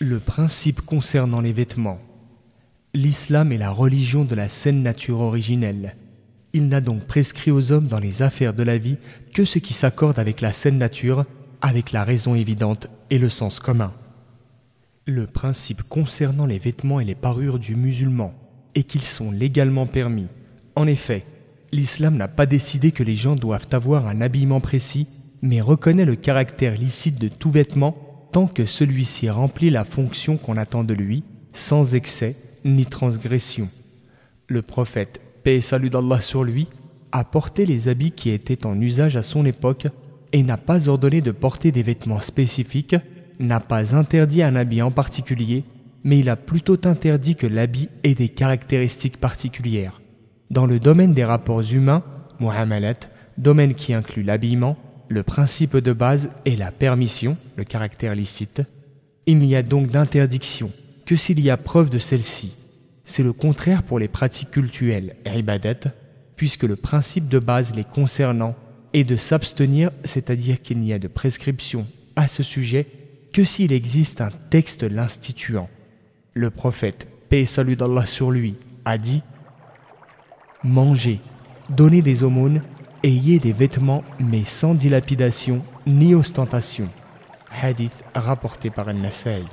Le principe concernant les vêtements. L'islam est la religion de la saine nature originelle. Il n'a donc prescrit aux hommes dans les affaires de la vie que ce qui s'accorde avec la saine nature, avec la raison évidente et le sens commun. Le principe concernant les vêtements et les parures du musulman est qu'ils sont légalement permis. En effet, l'islam n'a pas décidé que les gens doivent avoir un habillement précis, mais reconnaît le caractère licite de tout vêtement tant que celui-ci remplit la fonction qu'on attend de lui, sans excès ni transgression. Le prophète, paix et salut d'Allah sur lui, a porté les habits qui étaient en usage à son époque et n'a pas ordonné de porter des vêtements spécifiques, n'a pas interdit un habit en particulier, mais il a plutôt interdit que l'habit ait des caractéristiques particulières. Dans le domaine des rapports humains, Muhammad, domaine qui inclut l'habillement, le principe de base est la permission, le caractère licite. Il n'y a donc d'interdiction que s'il y a preuve de celle-ci. C'est le contraire pour les pratiques cultuelles, ibadat, puisque le principe de base les concernant est de s'abstenir, c'est-à-dire qu'il n'y a de prescription à ce sujet que s'il existe un texte l'instituant. Le prophète, paix et salut d'Allah sur lui, a dit Mangez, donnez des aumônes Ayez des vêtements mais sans dilapidation ni ostentation. Hadith rapporté par Al-Nasai.